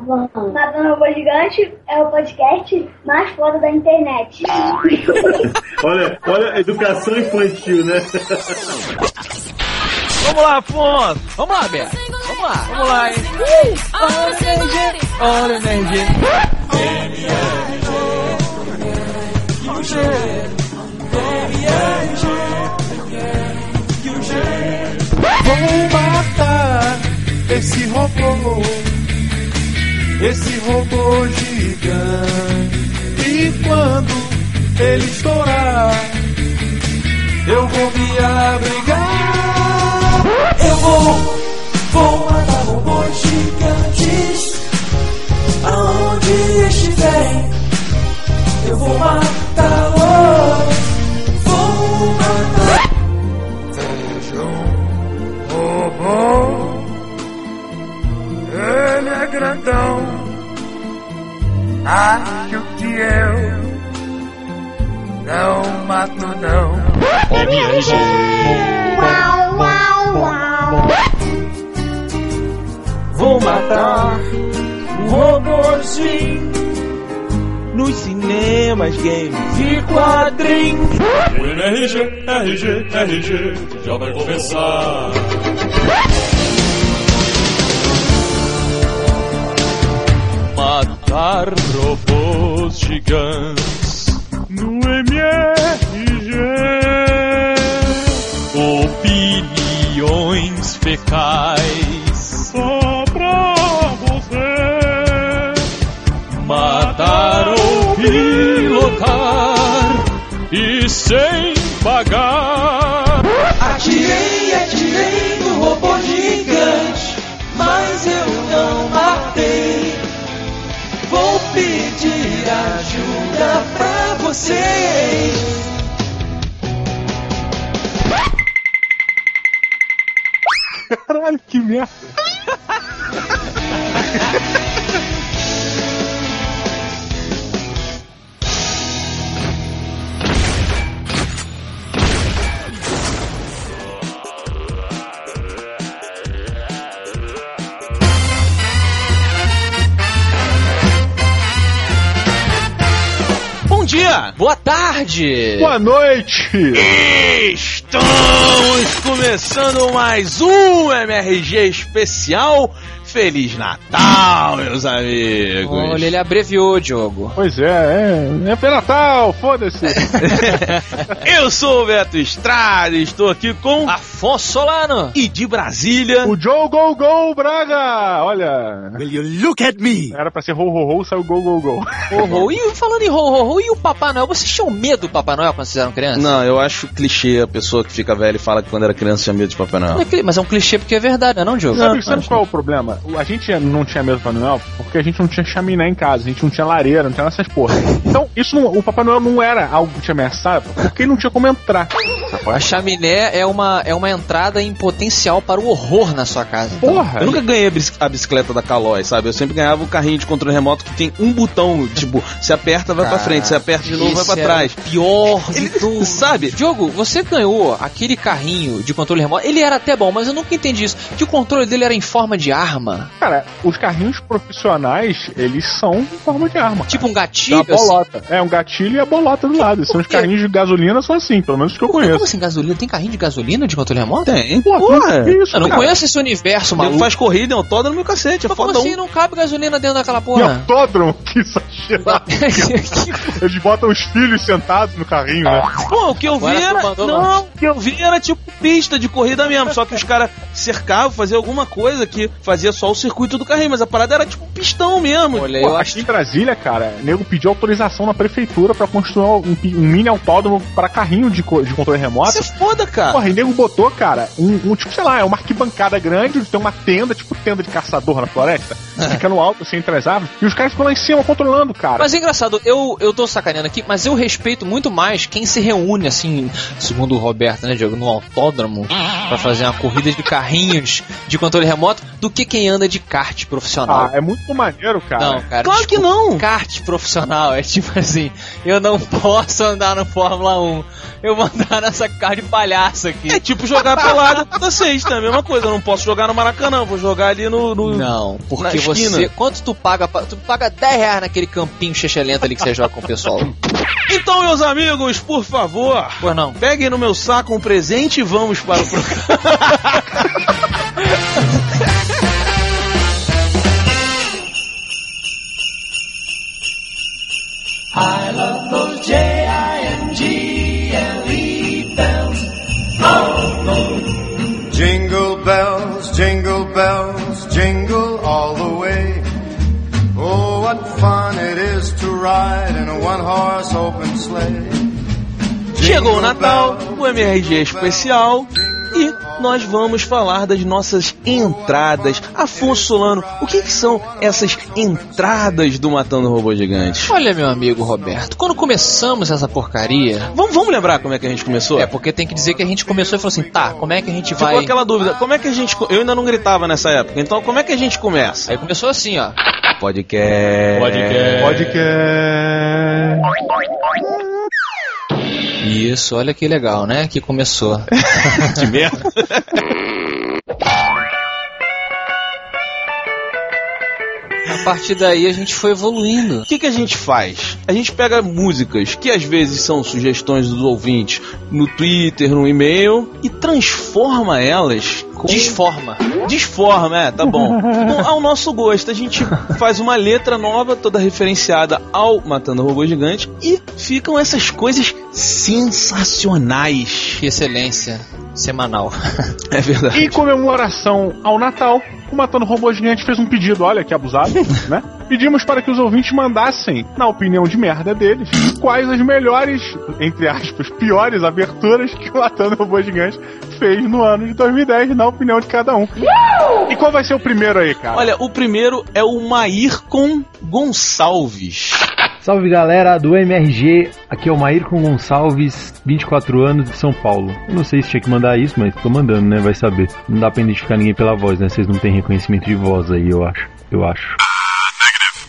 Matando Robô Gigante é o podcast mais foda da internet. olha, olha, educação infantil, né? Vamos lá, Afonso! Vamos lá, Beto! Vamos lá! Vamos lá, hein? Olha energia! Olha energia! Vou matar esse robô, esse robô gigante. E quando ele estourar, eu vou me abrigar. Eu vou, vou matar robôs gigantes. Aonde estiverem, eu vou matá-los. MRG. Uau, uau, uau. Vou matar um robôzinho nos cinemas, games e quadrinhos. O MRG, RG, RG, já vai começar. Matar robôs gigantes no MRG. Opiniões fecais só pra você. Matar ou pilotar e sem pagar. Atirei, atirei no robô gigante, mas eu não matei. Vou pedir ajuda pra vocês. Caralho, que merda. dia, boa tarde, Boa noite! Estamos começando mais um MRG especial. Feliz Natal, meus amigos. Olha, ele abreviou, Diogo. Pois é, é, é pelo Natal, foda-se. Eu sou o Beto Estrada, estou aqui com Afonso Solano e de Brasília. o Joe Go Go Braga! Olha, Will you look at me? era pra ser ho ho ho, saiu Go Go Go. Ho, ho. E falando em ho, ho, ho, e o Papai Noel? Vocês tinham medo do Papai Noel quando vocês eram crianças? Não, eu acho clichê a pessoa que fica velha e fala que quando era criança tinha medo de Papai Não Noel. é Mas é um clichê porque é verdade, não é não, Diogo? Sabe, sabe qual é o problema? A gente não tinha medo do Papai Noel porque a gente não tinha chaminé em casa, a gente não tinha lareira, não tinha essas porra. Então, isso não- o Papai Noel não era algo que te ameaçava porque ele não tinha como entrar. A chaminé é uma, é uma entrada em potencial para o horror na sua casa. Porra! Eu nunca ganhei a bici- a bicicleta da Calói, sabe? Eu sempre ganhava o carrinho de controle remoto que tem um botão, tipo, se aperta, vai pra frente, se aperta de novo, vai pra trás. o Pior de Ele- tudo. sabe? Diogo, você ganhou aquele carrinho de controle remoto. Ele era até bom, mas eu nunca entendi isso. Que o controle dele era em forma de arma. Cara, os carrinhos profissionais, eles são em forma de arma. Tipo um Tem gatilho. uma bolota. É, um gatilho e a bolota do lado. São os carrinhos de gasolina, são assim, pelo menos os que eu Assim. Como conheço. assim, gasolina? Tem carrinho de gasolina de controle remoto? Tem. Porra, Porra! que isso, Eu não cara? conheço esse universo, Ele maluco. faz corrida em autódromo e cacete, é Mas como assim um. não cabe gasolina dentro daquela porra? autódromo, que exagerado. Eles botam os filhos sentados no carrinho, né? Pô, o que eu vi Agora tu era. mandou Não, o que eu vi era tipo pista de corrida mesmo. Só que os caras cercavam, faziam alguma coisa que fazia só o circuito do carrinho, mas a parada era tipo pistão mesmo. Olha, Pô, eu aqui acho em Brasília, cara, o nego pediu autorização na prefeitura pra construir um, um mini autódromo pra carrinho de, de controle remoto. Isso é foda, cara. Porra, e nego botou, cara, um, um, tipo, sei lá, é uma arquibancada grande, onde tem uma tenda, tipo tenda de caçador na floresta, fica no alto, assim, entre as árvores, e os caras ficam lá em cima controlando, cara. Mas é engraçado, eu, eu tô sacaneando aqui, mas eu respeito muito mais quem se reúne, assim, segundo o Roberto, né, Diogo, no autódromo, pra fazer uma corrida de carrinho carrinhos de controle remoto do que quem anda de kart profissional. Ah, é muito maneiro, cara. Não, cara. Claro que não. Kart profissional é tipo assim, eu não posso andar no Fórmula 1. Eu vou andar nessa carro de palhaço aqui. É tipo jogar pelada toda sexta, é a mesma coisa. Eu não posso jogar no Maracanã, vou jogar ali no. no- Não, porque você. Quanto tu paga? Tu paga 10 reais naquele campinho chechelento ali que você joga com o pessoal. Então, meus amigos, por favor, Pois não. peguem no meu saco um presente e vamos para o programa. MRG especial e nós vamos falar das nossas entradas. Afonso Solano, o que, que são essas entradas do Matando Robô Gigante? Olha, meu amigo Roberto, quando começamos essa porcaria. Vamos, vamos lembrar como é que a gente começou? É, porque tem que dizer que a gente começou e falou assim, tá, como é que a gente Ficou vai. aquela dúvida, como é que a gente. Eu ainda não gritava nessa época, então como é que a gente começa? Aí começou assim, ó. Podcast. Pode que é. Isso, olha que legal, né? Que começou. Que merda. partir daí a gente foi evoluindo. O que, que a gente faz? A gente pega músicas que às vezes são sugestões dos ouvintes no Twitter, no e-mail e transforma elas com. Desforma. Desforma, é, tá bom. Com- ao nosso gosto, a gente faz uma letra nova, toda referenciada ao Matando Robô Gigante, e ficam essas coisas sensacionais. Que excelência. Semanal. É verdade. Em comemoração ao Natal, o Matando Robô Gigante fez um pedido, olha que abusado, né? Pedimos para que os ouvintes mandassem, na opinião de merda deles, quais as melhores, entre aspas, piores aberturas que o Matando Robô Gigante fez no ano de 2010, na opinião de cada um. E qual vai ser o primeiro aí, cara? Olha, o primeiro é o Maírcon Gonçalves. Salve galera do MRG, aqui é o Maírcon Gonçalves, 24 anos de São Paulo. Eu não sei se tinha que mandar isso, mas tô mandando, né? Vai saber. Não dá pra identificar ninguém pela voz, né? Vocês não têm reconhecimento de voz aí, eu acho. Eu acho.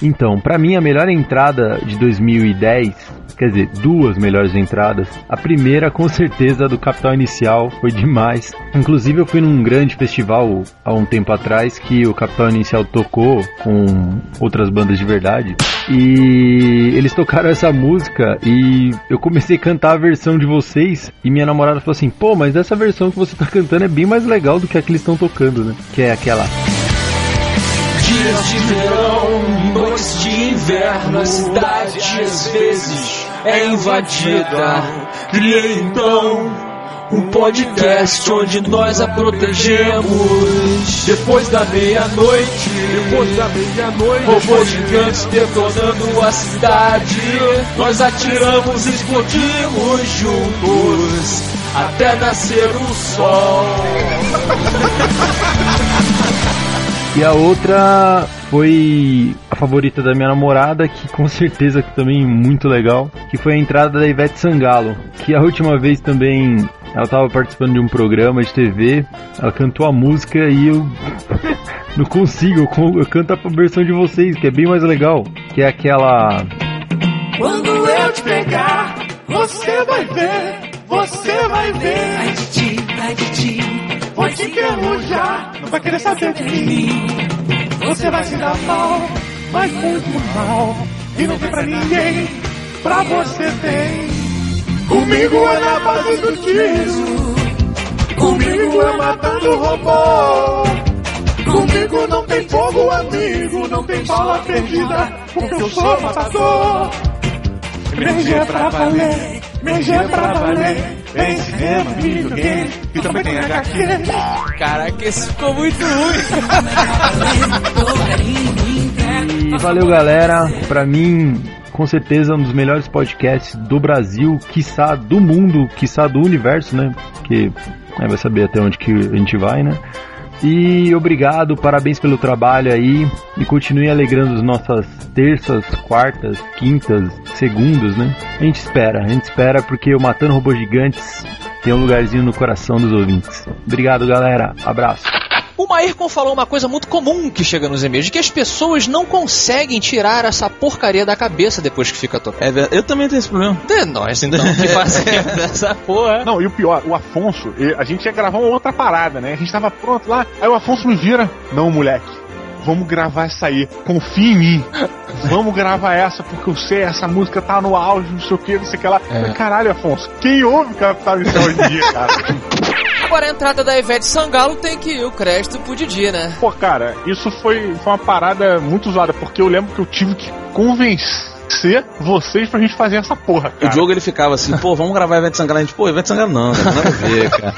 Então, pra mim a melhor entrada de 2010, quer dizer, duas melhores entradas. A primeira, com certeza, do Capital Inicial, foi demais. Inclusive, eu fui num grande festival há um tempo atrás que o Capital Inicial tocou com outras bandas de verdade. E eles tocaram essa música e eu comecei a cantar a versão de vocês. E minha namorada falou assim: pô, mas essa versão que você tá cantando é bem mais legal do que a que eles estão tocando, né? Que é aquela. Dias de verão, noites de inverno, a cidade às vezes é invadida. Criei então um podcast onde nós a protegemos. Depois da meia-noite, depois da meia-noite, robôs gigantes detonando a cidade. Nós atiramos e explodimos juntos até nascer o sol. E a outra foi a favorita da minha namorada, que com certeza que também é muito legal, que foi a entrada da Ivete Sangalo, que a última vez também ela estava participando de um programa de TV, ela cantou a música e eu não consigo, eu, canto a versão de vocês, que é bem mais legal, que é aquela Quando eu te pegar, você vai ver, você vai ver. Ai de ti, ai de ti, vou te enferrujar, não vai querer saber de mim. Você vai se dar mal, mas muito mal, e não tem pra ninguém, pra você tem. Comigo é na base do tiro, comigo é matando robô. Comigo não tem fogo, amigo, não tem bala perdida, porque eu sou matador. MG é pra valer, MG é pra valer. Tem cinema, videogame e também tem HQ. Caraca, esse ficou muito ruim. E valeu, galera. Pra mim, com certeza, um dos melhores podcasts do Brasil, quiçá do mundo, quiçá do universo, né? Porque né, vai saber até onde que a gente vai, né? E obrigado, parabéns pelo trabalho aí. E continue alegrando as nossas terças, quartas, quintas, segundas, né? A gente espera, a gente espera porque o Matando Robôs Gigantes tem um lugarzinho no coração dos ouvintes. Obrigado, galera. Abraço. O Maírcon falou uma coisa muito comum que chega nos e-mails, de que as pessoas não conseguem tirar essa porcaria da cabeça depois que fica tocando. É verdade. Eu também tenho esse problema. É nós, então, que fazemos essa porra. Não, e o pior, o Afonso, a gente ia gravar uma outra parada, né? A gente tava pronto lá, aí o Afonso me vira. Não, moleque, vamos gravar essa aí. Confia em mim. Vamos gravar essa, porque eu sei, essa música tá no auge, não sei o que, não sei o que lá. É. Caralho, Afonso, quem ouve Capital Inicial hoje em dia, cara? Agora a entrada da Ivete Sangalo tem que ir o crédito pro Didi, né? Pô, cara, isso foi, foi uma parada muito zoada, porque eu lembro que eu tive que convencer vocês pra gente fazer essa porra, O cara. Diogo ele ficava assim, pô, vamos gravar Ivete Sangalo. A gente, pô, Ivete Sangalo não, cara, nada a ver, cara.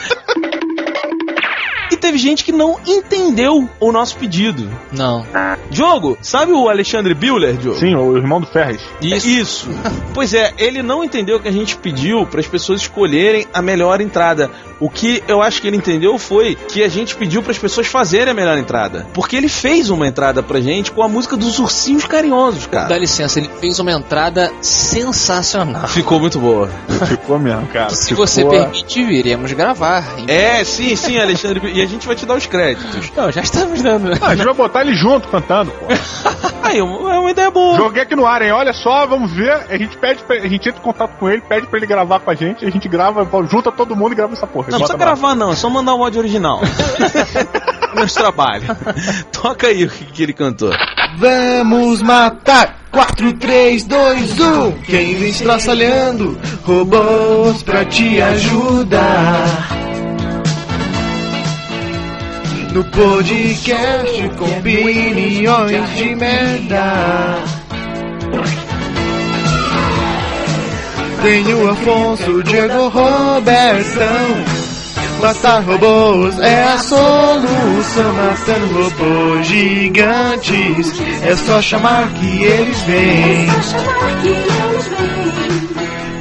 Teve gente que não entendeu o nosso pedido. Não. Diogo, sabe o Alexandre Buehler, Diogo? Sim, o irmão do Ferres. Isso. Isso. pois é, ele não entendeu que a gente pediu para as pessoas escolherem a melhor entrada. O que eu acho que ele entendeu foi que a gente pediu para as pessoas fazerem a melhor entrada. Porque ele fez uma entrada pra gente com a música dos ursinhos carinhosos, cara. Dá licença, ele fez uma entrada sensacional. Ficou muito boa. Ficou mesmo, cara. Se Ficou- você permite, iremos gravar. hein? É, sim, sim, Alexandre. E a gente vai te dar os créditos. Não, já estamos dando. Ah, a gente vai botar ele junto cantando, pô. Aí, é uma ideia boa. Joguei aqui no ar, hein? Olha só, vamos ver. A gente pede, pra, a gente entra em contato com ele, pede pra ele gravar com a gente, a gente grava, junta todo mundo e grava essa porra. Não Bota precisa gravar, não, é só mandar o áudio original. Nosso trabalho. Toca aí o que, que ele cantou. Vamos matar! 4, 3, 2, 1 Quem vem estraçalhando Robôs pra te ajudar No podcast com opiniões de merda. Tem o Afonso, Diego, Robertão. Matar robôs é a solução. Matando robôs gigantes. É só chamar que eles vêm.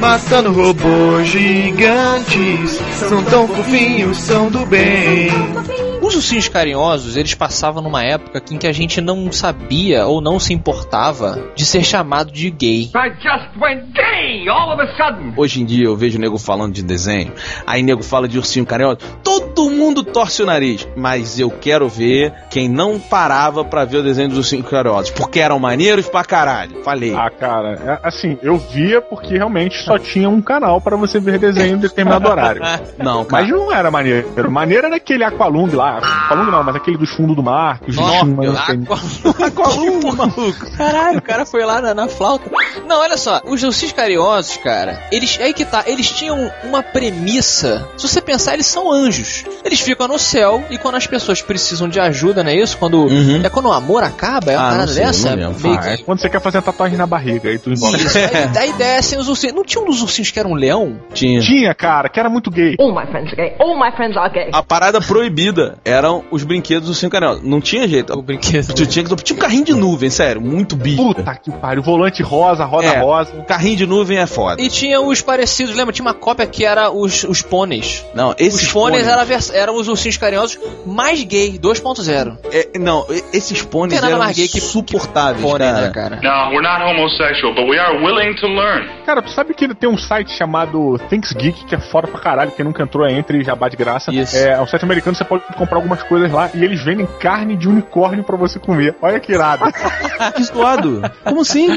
Matando robôs gigantes. São tão fofinhos, são do bem Os ursinhos carinhosos, eles passavam numa época em que a gente não sabia ou não se importava de ser chamado de gay. I just went gay all of a sudden. Hoje em dia eu vejo o nego falando de desenho, aí nego fala de ursinho carinhoso, todo mundo torce o nariz, mas eu quero ver quem não parava pra ver o desenho dos ursinhos carinhosos, porque eram maneiros pra caralho. Falei. Ah, cara, é, assim, eu via porque realmente só tinha um canal pra você ver desenho em determinado horário. Não, cara. Mas não era maneiro. Maneiro era aquele Aqualung lá. Aqualung não, mas aquele dos fundos do mar. Que os Nossa, Aqualung, maluco. Caralho, o cara foi lá na, na flauta. Não, olha só, os ursinhos carinhosos, cara, eles, aí que tá, eles tinham uma premissa. Se você pensar, eles são anjos. Eles ficam no céu e quando as pessoas precisam de ajuda, não é isso? Quando, É quando o amor acaba, é uma Uhum. Ah, parada sei, dessa? Ah, que- é quando você quer fazer a tatuagem na barriga, aí tu envolve. Isso, aí, aí descem os ursinhos. Não tinha um dos ursinhos que era um leão? Tinha. Tinha, cara, que era muito gay. All my friends are gay. All my friends are gay. A parada proibida eram os brinquedos do ursinho carinhoso. Não tinha jeito. O brinquedo. Tu tinha, que- tinha um carrinho de nuvem, sério, muito bicho. Puta que pariu. Volante rosa, roda É. rosa. Carrinho de nuvem é foda. E tinha os parecidos, lembra? Tinha uma cópia que era os, os pôneis. Não, esses Os pôneis pôneis- era eram os ursinhos carinhosos mais gay, 2.0. É, não, esses pôneis Tem nada eram mais gay que- suportáveis, Pônei, cara. né, cara? No, we're not homosexual, but we are willing to learn. Cara, tu sabe que tem um site chamado Thanks Geek, que é foda pra caralho, quem nunca entrou entre jabá de graça. Isso. É, é um site americano, você pode comprar algumas coisas lá e eles vendem carne de unicórnio pra você comer. Olha que irado. Que zoado. Como assim?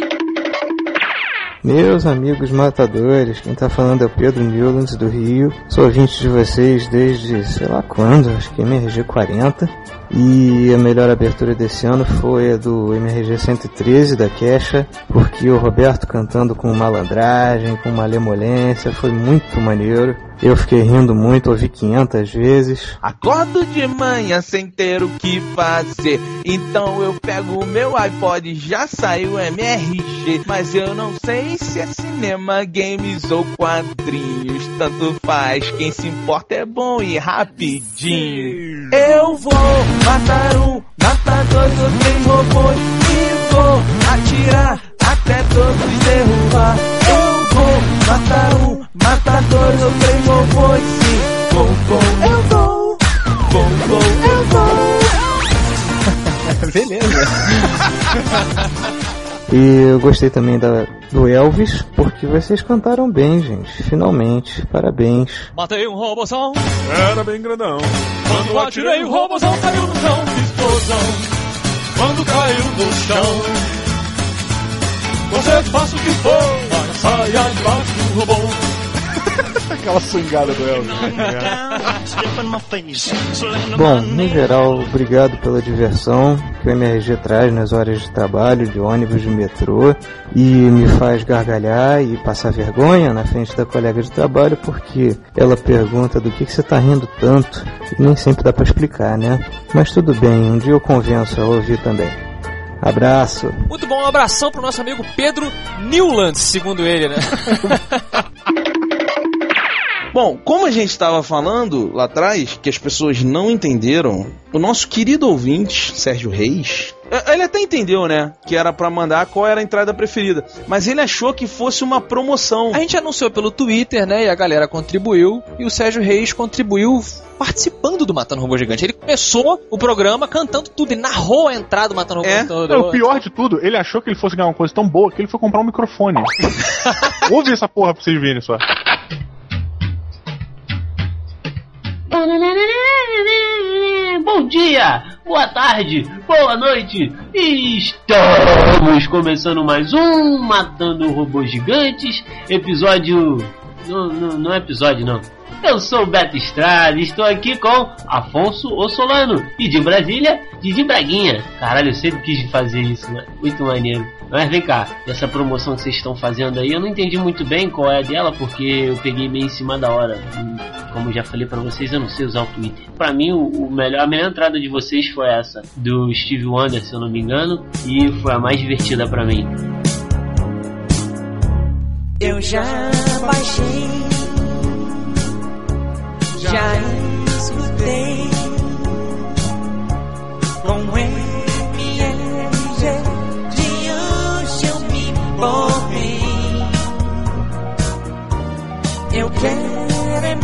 Meus amigos matadores, quem tá falando é o Pedro Newlands do Rio. Sou ouvinte de vocês desde sei lá quando, acho que MRG 40. E a melhor abertura desse ano foi a do MRG 113 da Queixa, porque o Roberto cantando com malandragem, com malemolência, foi muito maneiro. Eu fiquei rindo muito, ouvi 500 vezes. Acordo de manhã sem ter o que fazer. Então eu pego o meu iPod, já saiu MRG. Mas eu não sei se é cinema, games ou quadrinhos. Tanto faz, quem se importa é bom e rapidinho. Eu vou matar um, matar dois ou três robôs. E vou atirar até todos derrubar. Eu vou matar um, matar dois ou três robôs. Sim, vou, vou, eu vou. Vou, vou, eu vou. Beleza. E eu gostei também da, do Elvis, porque vocês cantaram bem, gente. Finalmente, parabéns. Matei um robozão, Era bem grandão. quando atirei o robozão caiu no chão, explosão. Quando caiu no chão. Você faça o que for, mas saia debaixo do robô. Aquela sangada do Elvis. Bom, no geral, obrigado pela diversão que o MRG traz nas horas de trabalho, de ônibus, de metrô e me faz gargalhar e passar vergonha na frente da colega de trabalho porque ela pergunta do que, que você tá rindo tanto e nem sempre dá pra explicar, né? Mas tudo bem, um dia eu convenço a ouvir também. Abraço! Muito bom, um abração pro nosso amigo Pedro Newland, segundo ele, né? Bom, como a gente estava falando lá atrás, que as pessoas não entenderam, o nosso querido ouvinte, Sérgio Reis, eh, ele até entendeu, né? Que era pra mandar qual era a entrada preferida. Mas ele achou que fosse uma promoção. A gente anunciou pelo Twitter, né? E a galera contribuiu. E o Sérgio Reis contribuiu participando do Matando Robô Gigante. Ele começou o programa cantando tudo. Ele narrou a entrada do Matando Robô É? Gigante. Não, o pior de tudo, ele achou que ele fosse ganhar uma coisa tão boa que ele foi comprar um microfone. Ouve essa porra pra vocês verem só. Bom dia, boa tarde, boa noite. Estamos começando mais um Matando Robôs Gigantes, episódio. Não, não, não é episódio, não. Eu sou o Beto Estrada estou aqui com Afonso Ossolano e de Brasília, Didi Braguinha. Caralho, eu sempre quis fazer isso, né? Muito maneiro. Mas vem cá, essa promoção que vocês estão fazendo aí, eu não entendi muito bem qual é a dela, porque eu peguei meio em cima da hora. Como já falei pra vocês, eu não sei usar o Twitter. Pra mim, o, melhor, a melhor entrada de vocês foi essa, do Steve Wonder, se eu não me engano, e foi a mais divertida pra mim. Eu já baixei, já escutei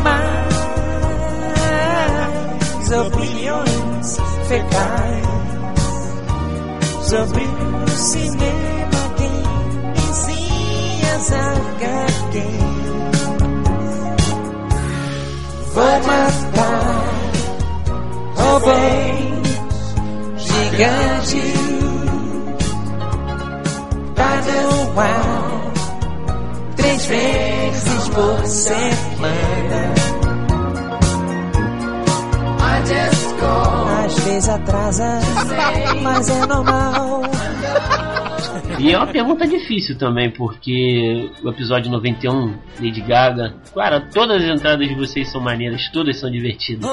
mais opiniões fecais sobre o cinema, games e HQs. Vou matar robôs gigantes Tá no ar Três vezes por semana Às vezes atrasa Mas é normal. E é uma pergunta difícil também, porque o episódio 91, Lady Gaga, cara, todas as entradas de vocês são maneiras, todas são divertidas.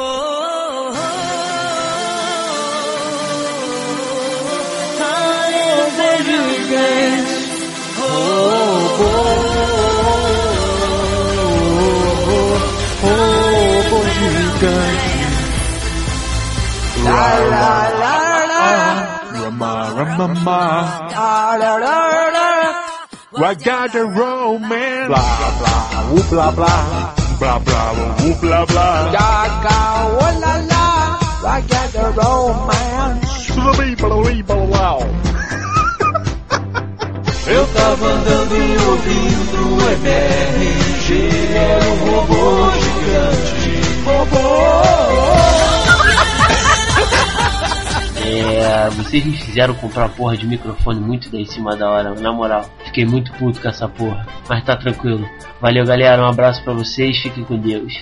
La I got a romance. Blá, blá, uh, blá, blá. Blá, blá, uh, blá, blá. Gaga, oh la la I got the romance Tudo bem, blá, blá, blá, blá. Eu tava andando e ouvindo o MRG Era um robô gigante Robô É, vocês me fizeram comprar uma porra de microfone muito daí em cima da hora, na moral. Fiquei muito puto com essa porra, mas tá tranquilo. Valeu, galera, um abraço pra vocês, fiquem com Deus.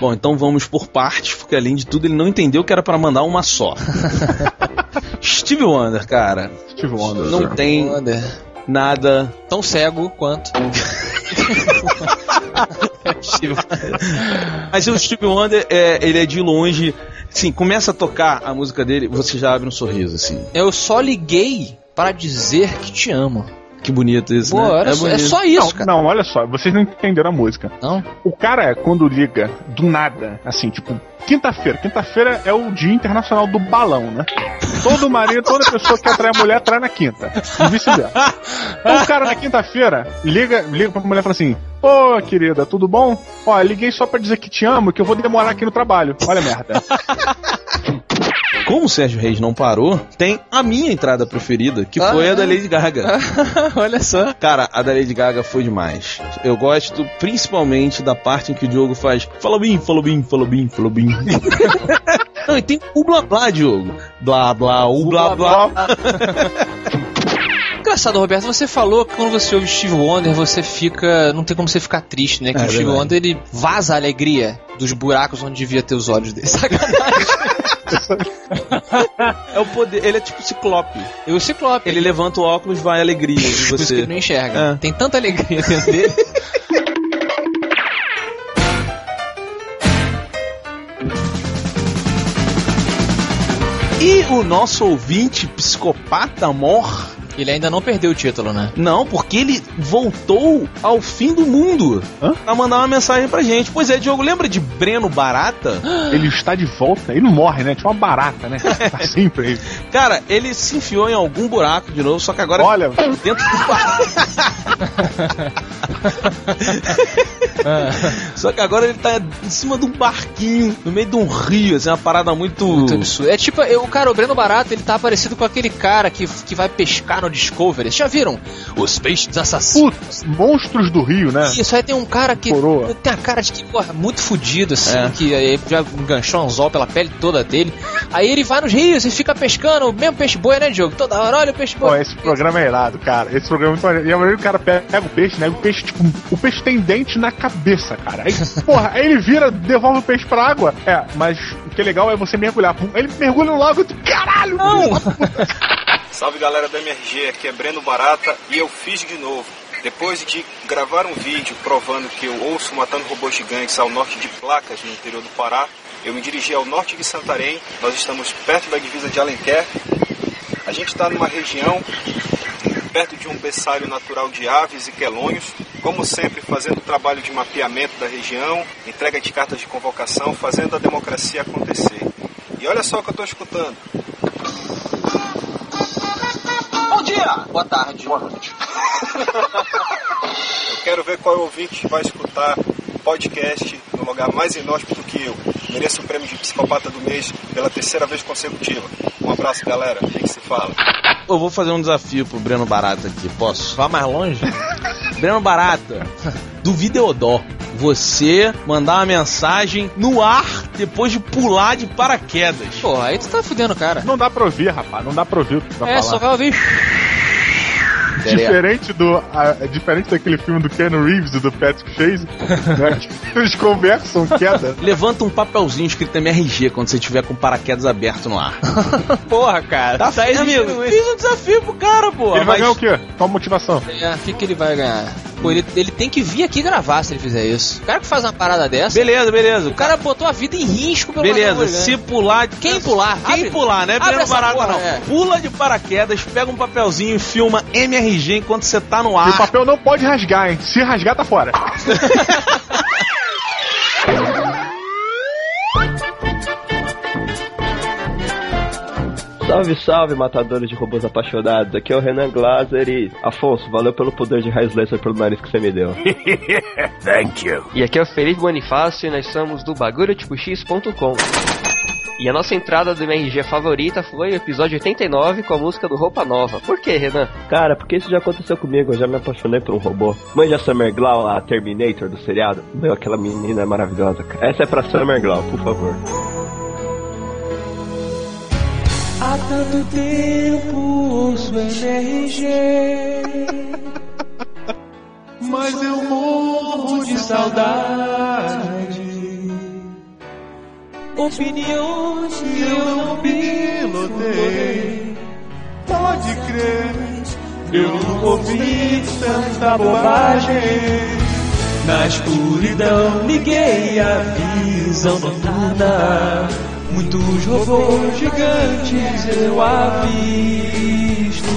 Bom, então vamos por partes, porque além de tudo ele não entendeu que era pra mandar uma só. Steve Wonder, cara. Steve Wonder. Não cara. tem Wonder. nada. Tão cego quanto. Mas o Steve Wonder, é, ele é de longe. Sim, começa a tocar a música dele, você já abre um sorriso, assim. Eu só liguei para dizer que te amo. Que bonito isso, Pô, né? olha só, é só isso, não, cara. não, olha só, vocês não entenderam a música. Não? O cara, quando liga do nada, assim, tipo, quinta-feira. Quinta-feira é o Dia Internacional do Balão, né? Todo marido, toda pessoa que atrai a mulher, atrai na quinta. E vice-versa. Então o cara na quinta-feira liga, liga pra mulher e fala assim: Ô querida, tudo bom? Ó, liguei só pra dizer que te amo, que eu vou demorar aqui no trabalho. Olha a merda. como o Sérgio Reis não parou, tem a minha entrada preferida, que Ah, foi a da ah. Lady Gaga. Olha só. Cara, a da Lady Gaga foi demais. Eu gosto principalmente da parte em que o Diogo faz Fala bim, fala bim, fala bim, fala bim. Não, e tem o blá blá, Diogo. Blá blá, o blá blá. Engraçado, Roberto, você falou que quando você ouve Steve Wonder, você fica. Não tem como você ficar triste, né? Que É, o Steve verdade. Wonder ele vaza a alegria dos buracos onde devia ter os olhos dele. Sacanagem. É o poder, ele é tipo ciclope. E o ciclope. Ele levanta o óculos, vai alegria de Por isso que você. ele não enxerga. É. Tem tanta alegria dentro dele. E o nosso ouvinte psicopata mor Ele ainda não perdeu o título, né? Não, porque ele voltou ao fim do mundo Hã? pra mandar uma mensagem pra gente. Pois é, Diogo, lembra de Breno Barata? Ele está de volta. Ele não morre, né? Tinha uma barata, né? Tá sempre aí. Cara, ele se enfiou em algum buraco de novo, só que agora Olha, dentro do barco. Só que agora ele tá em cima de um barquinho, no meio de um rio, assim, uma parada muito. Muito absurdo. É tipo, eu- o cara, o Breno Barato, ele tá parecido com aquele cara que, que vai pescar no Discovery. Vocês já viram? Os peixes assassinos. putz, monstros do Rio, né? Isso aí tem um cara que Coroa. tem a cara de que, porra, muito fudido, assim, É. que aí já enganchou um anzol pela pele toda dele. Aí ele vai nos rios e fica pescando, o mesmo peixe-boi, né, Diogo? Toda hora, olha o Pô, peixe-boi. esse programa é irado, cara. Esse programa é muito. E a maioria do cara pega, o peixe, né? O peixe, tipo, o peixe tem dente na cabeça, cara. Aí, porra, aí ele vira, devolve o peixe pra água. É, mas o que é legal é você mergulhar. Ele mergulha no lago e tu, caralho! Não! Salve galera do MRG, aqui é Breno Barata e eu fiz de novo. Depois de gravar um vídeo provando que eu ouço matando robôs gigantes ao norte de Placas, no interior do Pará, eu me dirigi ao norte de Santarém. Nós estamos perto da divisa de Alenquer. A gente está numa região perto de um berçário natural de aves e quelônios. Como sempre, fazendo trabalho de mapeamento da região, entrega de cartas de convocação, fazendo a democracia acontecer. E olha só o que eu estou escutando. Boa tarde. Boa noite. Eu quero ver qual ouvinte vai escutar o podcast no lugar mais inóspito que eu. Mereço o prêmio de psicopata do mês pela terceira vez consecutiva. Um abraço, galera. O que que se fala? Eu vou fazer um desafio pro Breno Barata aqui, posso? Vá mais longe? Breno Barata, do Videodó, você mandar uma mensagem no ar depois de pular de paraquedas. Pô, aí tu tá fudendo o cara. Não dá pra ouvir, rapaz. Não dá pra ouvir o que tu vai É, falar. só vai ouvir. Diferente do. a- é diferente daquele filme do Ken Reeves e do Patrick Chase, né? que Eles conversam queda. Levanta um papelzinho escrito MRG quando você tiver com o paraquedas aberto no ar. Porra, cara. Tá, tá amigo? Fiz um desafio pro cara, pô. Ele vai mas- ganhar o quê? Qual a motivação? É, o que, que ele vai ganhar? Pô, ele, ele tem que vir aqui gravar se ele fizer isso. O cara que faz uma parada dessa. Beleza, beleza. O cara botou a vida em risco pelo Beleza, se pular. Quem pular? Quem Abre- pular, né? abre essa Barata porra, não. é. Pula de paraquedas, pega um papelzinho e filma MRG enquanto você tá no E o ar. papel não pode rasgar, hein? Se rasgar, tá fora. Salve, salve, matadores de robôs apaixonados. Aqui é o Renan Glaser e... Afonso, valeu pelo poder de raios laser pelo nariz que você me deu. Thank you. E aqui é o Felipe Bonifácio e nós somos do bagulhotipox.com. E a nossa entrada do MRG favorita foi o episódio 89 com a música do Roupa Nova. Por que, Renan? Cara, porque isso já aconteceu comigo, eu já me apaixonei por um robô. Mãe da Summer Glau, a Terminator do seriado. Meu, aquela menina é maravilhosa, cara. Essa é pra Summer Glau, por favor. Há tanto tempo ouço MRG Mas eu morro de saudade. Opiniões que eu não pilotei. Pode crer, eu não ouvi tanta bobagem. Na escuridão liguei a visão noturna Muitos robôs gigantes eu avisto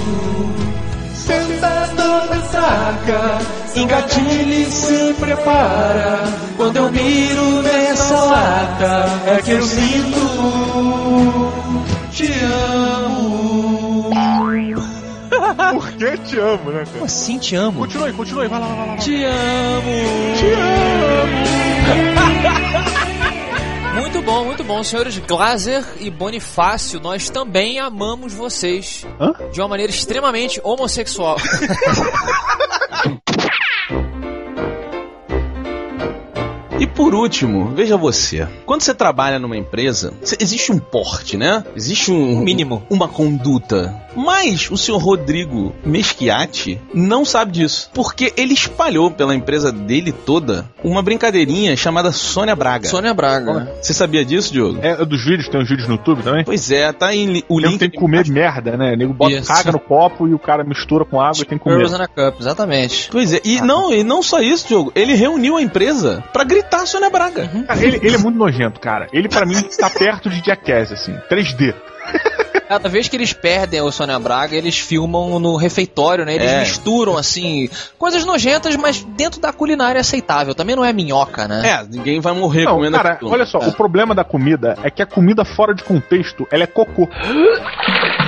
Sentado na ressaca Engatilhe e se prepara Quando eu miro nessa lata É que eu sinto Te amo Por que te amo, né, cara? Como assim te amo? Continue, continue, vai lá, vai lá. Vai lá. Te amo. Te amo. Bom, muito bom. Senhores Glazer e Bonifácio, nós também amamos vocês. Hã? De uma maneira extremamente homossexual. E por último, veja você. Quando você trabalha numa empresa, existe um porte, né? Existe um mínimo, uma conduta. Mas o senhor Rodrigo Meschiati não sabe disso, porque ele espalhou pela empresa dele toda uma brincadeirinha chamada Sônia Braga. Sônia Braga. Você sabia disso, Diogo? É dos vídeos, tem uns vídeos no YouTube também? Pois é, tá em li- o Nego link. tem que comer merda, né? O nego bota Isso. caga no copo e o cara mistura com água e tem que comer. Cup, exatamente. Pois é, e não, e não só isso, Diogo. Ele reuniu a empresa pra gritar Sônia Braga. Cara, ele, ele é muito nojento, cara. Ele, pra mim, tá perto de Jackass, assim. 3D. Cada vez que eles perdem o Sônia Braga, eles filmam no refeitório, né? Eles É. misturam, assim, coisas nojentas, mas dentro da culinária aceitável. Também não é minhoca, né? É, ninguém vai morrer Não, comendo cara, aquilo. olha só, É. o problema da comida é que a comida fora de contexto, ela é cocô.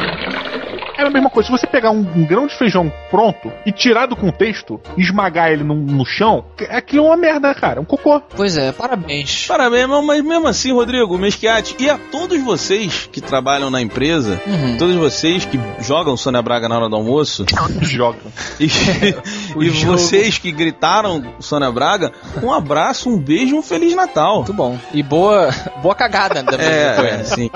É a mesma coisa, se você pegar um, um grão de feijão pronto e tirar do contexto, e esmagar ele no, no chão, aquilo é uma merda, cara, é um cocô. Pois é, parabéns. Parabéns, mas- mesmo assim, Rodrigo, Mesquiate, e a todos vocês que trabalham na empresa, Uhum. todos vocês que jogam Sônia Braga na hora do almoço, Jogam. e, e vocês que gritaram Sônia Braga, um abraço, um beijo, um Feliz Natal. Muito bom. E boa, boa cagada da É, é, sim.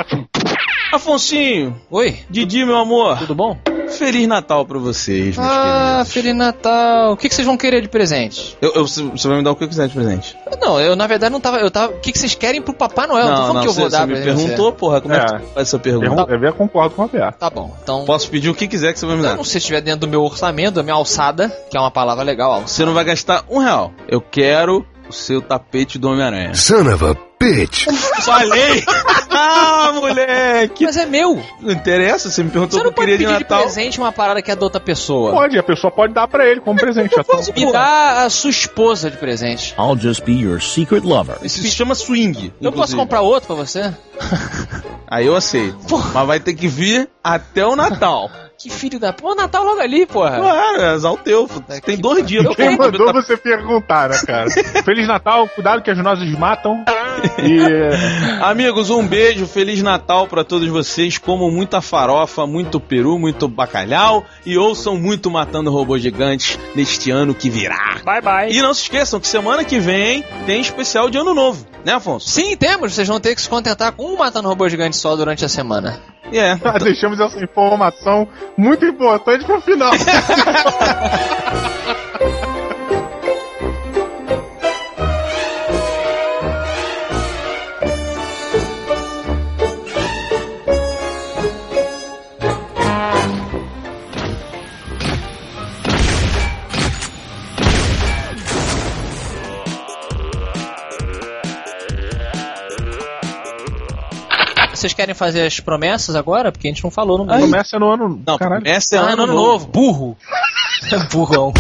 Afonsinho, Oi, Didi, meu amor, tudo bom? Feliz Natal pra vocês, meus Ah, queridos. Feliz Natal. O que, que vocês vão querer de presente? Eu, eu- você vai me dar o que eu quiser de presente. Não, eu na verdade não tava. Eu tava. O que, que vocês querem pro Papai Noel? não, tô falando que eu você, vou dar você me perguntou, porra, como é, É. que tu faz essa pergunta? Eu, eu, concordo com a Bea. Tá bom, então. Posso pedir o que quiser que você vai me Eu dar. não sei se estiver dentro do meu orçamento, da minha alçada, que é uma palavra legal, alçada. Você não vai gastar um real. Eu quero o seu tapete do Homem-Aranha. Son of a bitch. Falei! ah, moleque! Mas é meu. Não interessa, você me perguntou Você o não que eu queria pode de pedir de Natal. presente uma parada que é da outra pessoa. Pode, a pessoa pode dar pra ele como presente. já tá. Me dá a sua esposa de presente. I'll just be your secret lover. Isso se chama swing. Eu posso inclusive. comprar outro pra você? Aí eu aceito. Mas vai ter que vir até o Natal. Que filho da. Pô, Natal logo ali, porra. Claro, é azar o teu. Tem dois dias. Eu Quem mandou você perguntar, né, cara? Feliz Natal, cuidado que as nozes matam. E. Amigos, um beijo, Feliz Natal pra todos vocês. Comam muita farofa, muito peru, muito bacalhau e ouçam muito Matando Robôs Gigantes neste ano que virá. Bye bye. E não se esqueçam que semana que vem tem especial de Ano Novo, né, Afonso? Sim, temos. Vocês vão ter que se contentar com um matando robô gigante só durante a semana. É. Deixamos essa informação muito importante pro final. Vocês querem fazer as promessas agora? Porque a gente não falou no meio. Começa no ano. Não, Caralho. essa é Ah, ano, ano novo. novo. Burro. Burrão.